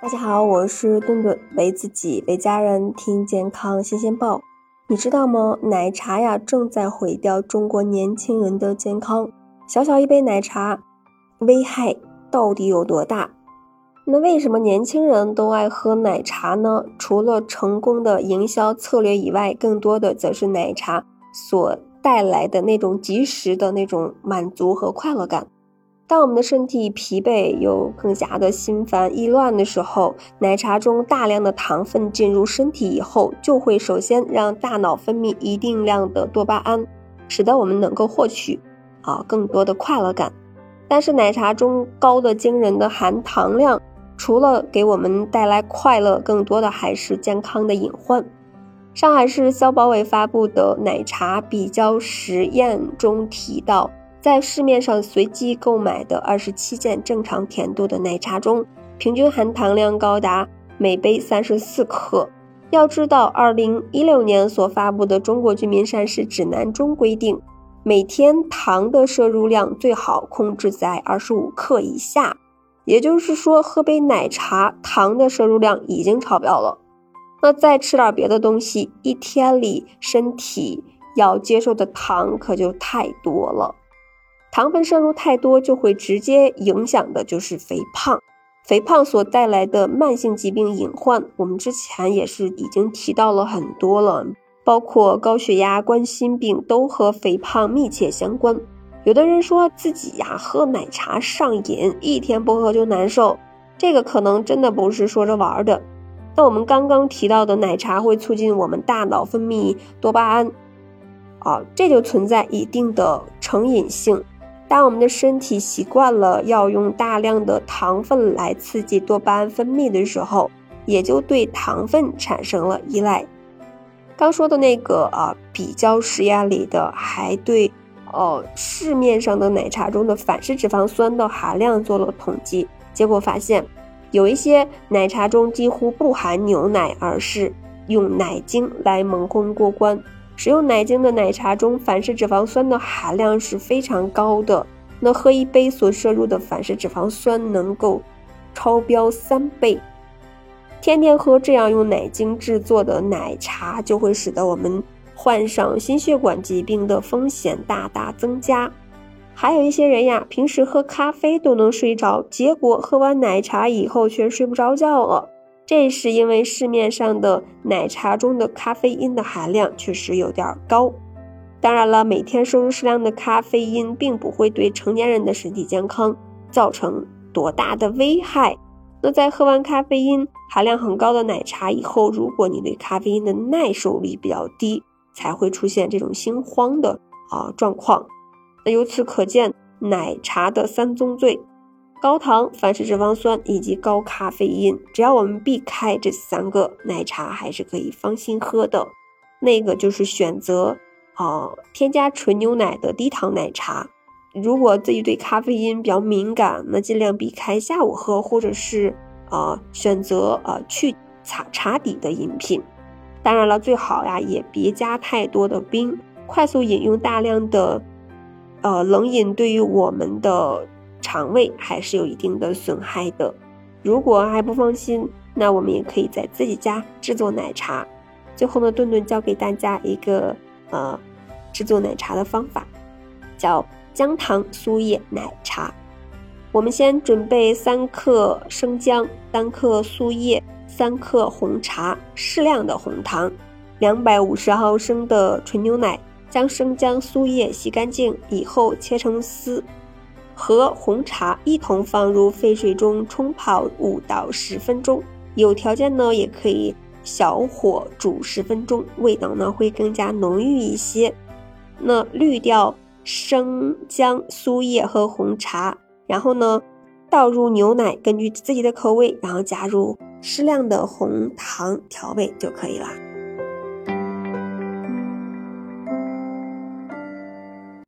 大家好，我是顿顿，为自己为家人听健康新鲜报。你知道吗？奶茶呀，正在毁掉中国年轻人的健康。小小一杯奶茶，危害到底有多大？那为什么年轻人都爱喝奶茶呢？除了成功的营销策略以外，更多的则是奶茶所带来的那种及时的那种满足和快乐感。当我们的身体疲惫又更加的心烦意乱的时候，奶茶中大量的糖分进入身体以后，就会首先让大脑分泌一定量的多巴胺，使得我们能够获取啊更多的快乐感。但是奶茶中高的惊人的含糖量，除了给我们带来快乐，更多的还是健康的隐患。上海市消保委发布的奶茶比较实验中提到。在市面上随机购买的二十七件正常甜度的奶茶中，平均含糖量高达每杯三十四克。要知道，二零一六年所发布的《中国居民膳食指南》中规定，每天糖的摄入量最好控制在二十五克以下。也就是说，喝杯奶茶，糖的摄入量已经超标了。那再吃点别的东西，一天里身体要接受的糖可就太多了。糖分摄入太多，就会直接影响的就是肥胖。肥胖所带来的慢性疾病隐患，我们之前也是已经提到了很多了，包括高血压、冠心病都和肥胖密切相关。有的人说自己呀喝奶茶上瘾，一天不喝就难受，这个可能真的不是说着玩的。那我们刚刚提到的奶茶会促进我们大脑分泌多巴胺，啊，这就存在一定的成瘾性。当我们的身体习惯了要用大量的糖分来刺激多巴胺分泌的时候，也就对糖分产生了依赖。刚说的那个啊，比较实验里的还对，呃，市面上的奶茶中的反式脂肪酸的含量做了统计，结果发现，有一些奶茶中几乎不含牛奶，而是用奶精来蒙混过关。使用奶精的奶茶中反式脂肪酸的含量是非常高的，那喝一杯所摄入的反式脂肪酸能够超标三倍。天天喝这样用奶精制作的奶茶，就会使得我们患上心血管疾病的风险大大增加。还有一些人呀，平时喝咖啡都能睡着，结果喝完奶茶以后却睡不着觉了。这是因为市面上的奶茶中的咖啡因的含量确实有点高。当然了，每天摄入适量的咖啡因，并不会对成年人的身体健康造成多大的危害。那在喝完咖啡因含量很高的奶茶以后，如果你对咖啡因的耐受力比较低，才会出现这种心慌的啊状况。那由此可见，奶茶的三宗罪。高糖、反式脂肪酸以及高咖啡因，只要我们避开这三个，奶茶还是可以放心喝的。那个就是选择啊，添加纯牛奶的低糖奶茶。如果自己对咖啡因比较敏感，那尽量避开下午喝，或者是啊，选择啊去茶茶底的饮品。当然了，最好呀也别加太多的冰。快速饮用大量的呃冷饮，对于我们的。肠胃还是有一定的损害的。如果还不放心，那我们也可以在自己家制作奶茶。最后呢，顿顿教给大家一个呃制作奶茶的方法，叫姜糖苏叶奶茶。我们先准备三克生姜、三克苏叶、三克红茶、适量的红糖、两百五十毫升的纯牛奶。将生姜、苏叶洗干净以后切成丝。和红茶一同放入沸水中冲泡五到十分钟，有条件呢也可以小火煮十分钟，味道呢会更加浓郁一些。那滤掉生姜、苏叶和红茶，然后呢倒入牛奶，根据自己的口味，然后加入适量的红糖调味就可以了。